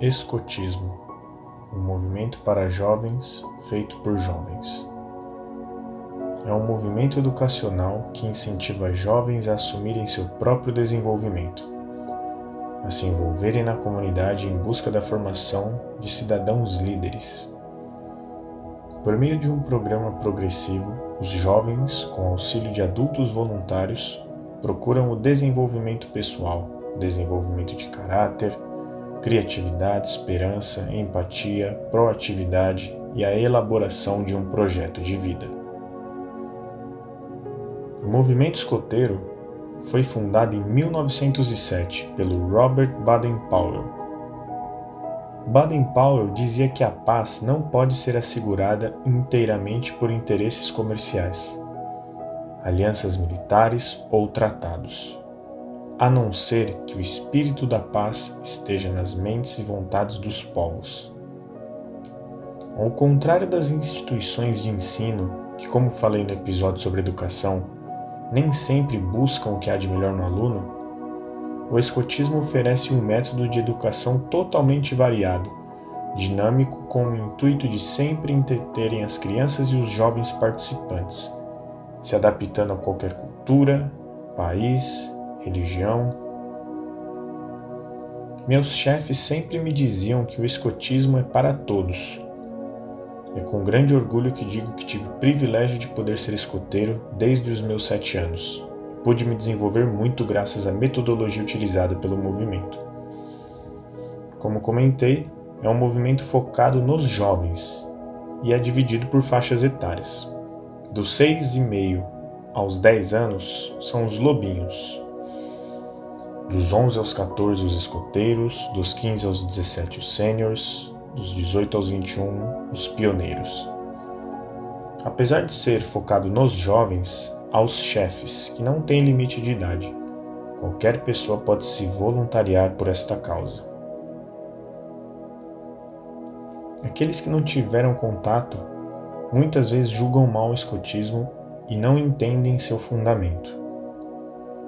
Escotismo um movimento para jovens feito por jovens. É um movimento educacional que incentiva jovens a assumirem seu próprio desenvolvimento, a se envolverem na comunidade em busca da formação de cidadãos líderes. Por meio de um programa progressivo, os jovens, com auxílio de adultos voluntários, procuram o desenvolvimento pessoal, desenvolvimento de caráter, criatividade, esperança, empatia, proatividade e a elaboração de um projeto de vida. O movimento escoteiro foi fundado em 1907 pelo Robert Baden-Powell. Baden-Powell dizia que a paz não pode ser assegurada inteiramente por interesses comerciais, alianças militares ou tratados a não ser que o espírito da paz esteja nas mentes e vontades dos povos. Ao contrário das instituições de ensino, que, como falei no episódio sobre educação, nem sempre buscam o que há de melhor no aluno, o escotismo oferece um método de educação totalmente variado, dinâmico com o intuito de sempre entreterem as crianças e os jovens participantes, se adaptando a qualquer cultura, país religião. Meus chefes sempre me diziam que o escotismo é para todos. É com grande orgulho que digo que tive o privilégio de poder ser escoteiro desde os meus sete anos. Pude me desenvolver muito graças à metodologia utilizada pelo movimento. Como comentei, é um movimento focado nos jovens e é dividido por faixas etárias. Dos 6,5 aos 10 anos são os lobinhos, dos 11 aos 14 os escoteiros, dos 15 aos 17 os sêniores, dos 18 aos 21 os pioneiros. Apesar de ser focado nos jovens, aos chefes, que não têm limite de idade. Qualquer pessoa pode se voluntariar por esta causa. Aqueles que não tiveram contato muitas vezes julgam mal o escotismo e não entendem seu fundamento.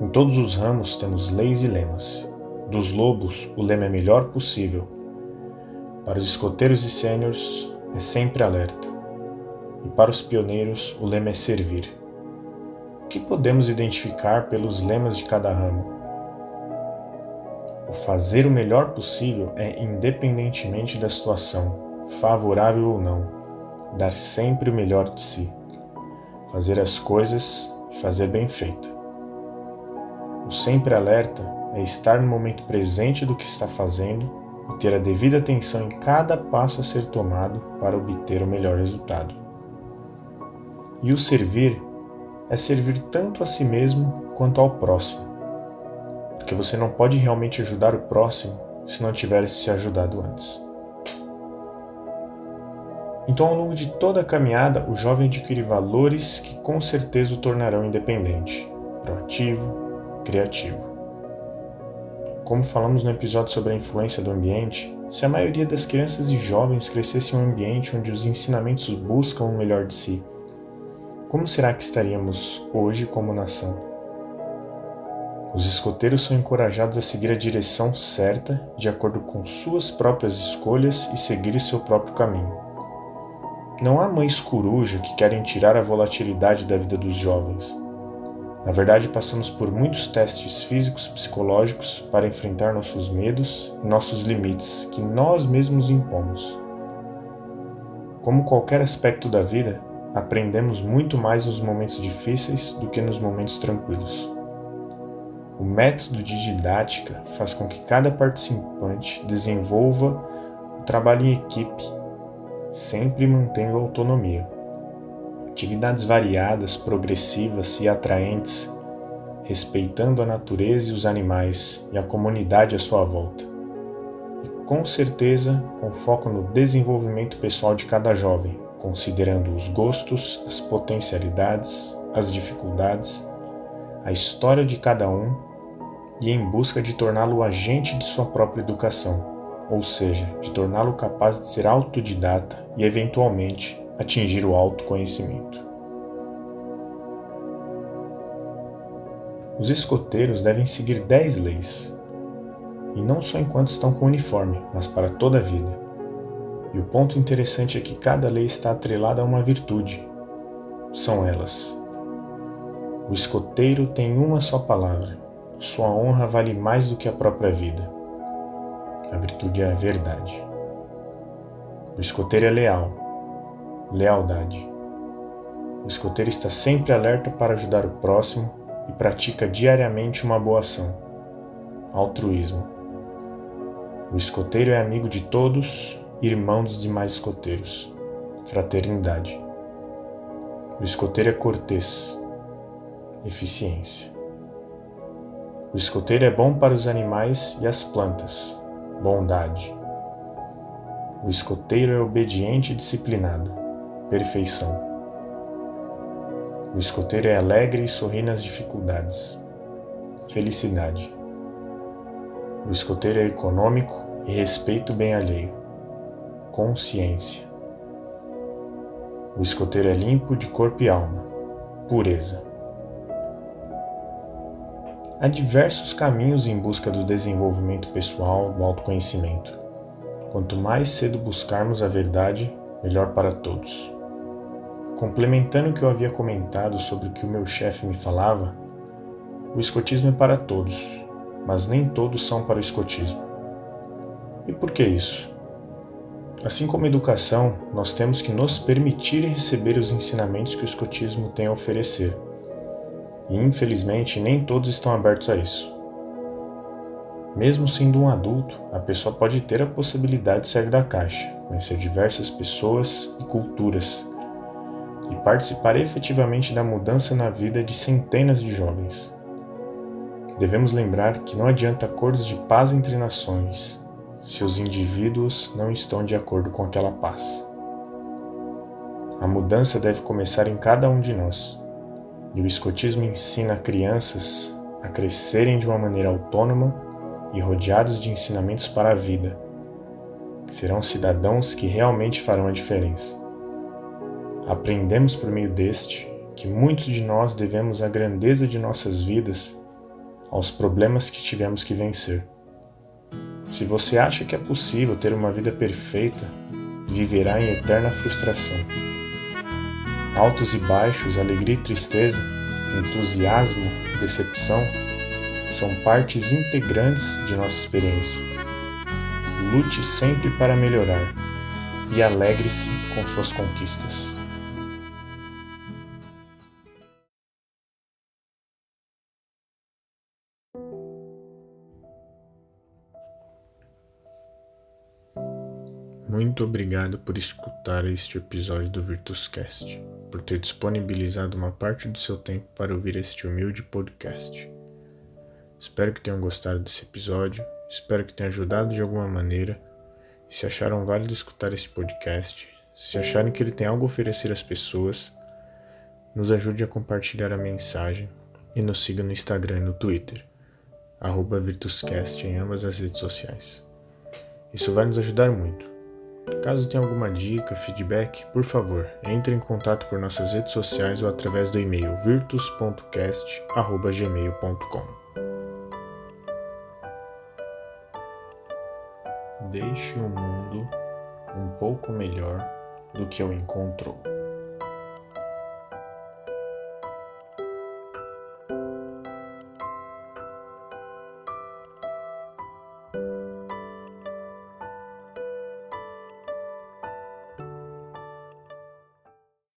Em todos os ramos temos leis e lemas. Dos lobos, o lema é melhor possível. Para os escoteiros e sêniors, é sempre alerta. E para os pioneiros, o lema é servir. O que podemos identificar pelos lemas de cada ramo? O fazer o melhor possível é independentemente da situação, favorável ou não, dar sempre o melhor de si, fazer as coisas e fazer bem feita. O sempre alerta é estar no momento presente do que está fazendo e ter a devida atenção em cada passo a ser tomado para obter o melhor resultado. E o servir é servir tanto a si mesmo quanto ao próximo, porque você não pode realmente ajudar o próximo se não tiver se ajudado antes. Então, ao longo de toda a caminhada, o jovem adquire valores que com certeza o tornarão independente, proativo, criativo. Como falamos no episódio sobre a influência do ambiente, se a maioria das crianças e jovens crescesse em um ambiente onde os ensinamentos buscam o melhor de si, como será que estaríamos hoje como nação? Os escoteiros são encorajados a seguir a direção certa, de acordo com suas próprias escolhas e seguir seu próprio caminho. Não há mães coruja que querem tirar a volatilidade da vida dos jovens. Na verdade, passamos por muitos testes físicos psicológicos para enfrentar nossos medos e nossos limites que nós mesmos impomos. Como qualquer aspecto da vida, aprendemos muito mais nos momentos difíceis do que nos momentos tranquilos. O método de didática faz com que cada participante desenvolva o trabalho em equipe, sempre mantendo autonomia atividades variadas, progressivas e atraentes, respeitando a natureza e os animais e a comunidade à sua volta. E com certeza com foco no desenvolvimento pessoal de cada jovem, considerando os gostos, as potencialidades, as dificuldades, a história de cada um e em busca de torná-lo agente de sua própria educação, ou seja, de torná-lo capaz de ser autodidata e, eventualmente, atingir o autoconhecimento. Os escoteiros devem seguir dez leis, e não só enquanto estão com o uniforme, mas para toda a vida. E o ponto interessante é que cada lei está atrelada a uma virtude. São elas: o escoteiro tem uma só palavra. Sua honra vale mais do que a própria vida. A virtude é a verdade. O escoteiro é leal. Lealdade. O escoteiro está sempre alerta para ajudar o próximo e pratica diariamente uma boa ação. Altruísmo. O escoteiro é amigo de todos, irmão dos demais escoteiros. Fraternidade. O escoteiro é cortês, eficiência. O escoteiro é bom para os animais e as plantas, bondade. O escoteiro é obediente e disciplinado, perfeição. O escoteiro é alegre e sorri nas dificuldades, felicidade. O escoteiro é econômico e respeita o bem alheio, consciência. O escoteiro é limpo de corpo e alma, pureza. Há diversos caminhos em busca do desenvolvimento pessoal, do autoconhecimento. Quanto mais cedo buscarmos a verdade, melhor para todos. Complementando o que eu havia comentado sobre o que o meu chefe me falava, o escotismo é para todos, mas nem todos são para o escotismo. E por que isso? Assim como educação, nós temos que nos permitir receber os ensinamentos que o escotismo tem a oferecer e infelizmente nem todos estão abertos a isso. Mesmo sendo um adulto, a pessoa pode ter a possibilidade de sair da caixa, conhecer diversas pessoas e culturas participar efetivamente da mudança na vida de centenas de jovens. Devemos lembrar que não adianta acordos de paz entre nações se os indivíduos não estão de acordo com aquela paz. A mudança deve começar em cada um de nós e o escotismo ensina crianças a crescerem de uma maneira autônoma e rodeados de ensinamentos para a vida. Serão cidadãos que realmente farão a diferença. Aprendemos por meio deste que muitos de nós devemos a grandeza de nossas vidas aos problemas que tivemos que vencer. Se você acha que é possível ter uma vida perfeita, viverá em eterna frustração. Altos e baixos, alegria e tristeza, entusiasmo e decepção são partes integrantes de nossa experiência. Lute sempre para melhorar e alegre-se com suas conquistas. Muito obrigado por escutar este episódio do Virtuscast, por ter disponibilizado uma parte do seu tempo para ouvir este humilde podcast. Espero que tenham gostado desse episódio, espero que tenha ajudado de alguma maneira. E se acharam válido escutar este podcast, se acharem que ele tem algo a oferecer às pessoas, nos ajude a compartilhar a mensagem e nos siga no Instagram e no Twitter, Virtuscast em ambas as redes sociais. Isso vai nos ajudar muito. Caso tenha alguma dica, feedback, por favor, entre em contato por nossas redes sociais ou através do e-mail virtus.cast@gmail.com. Deixe o mundo um pouco melhor do que o encontrou.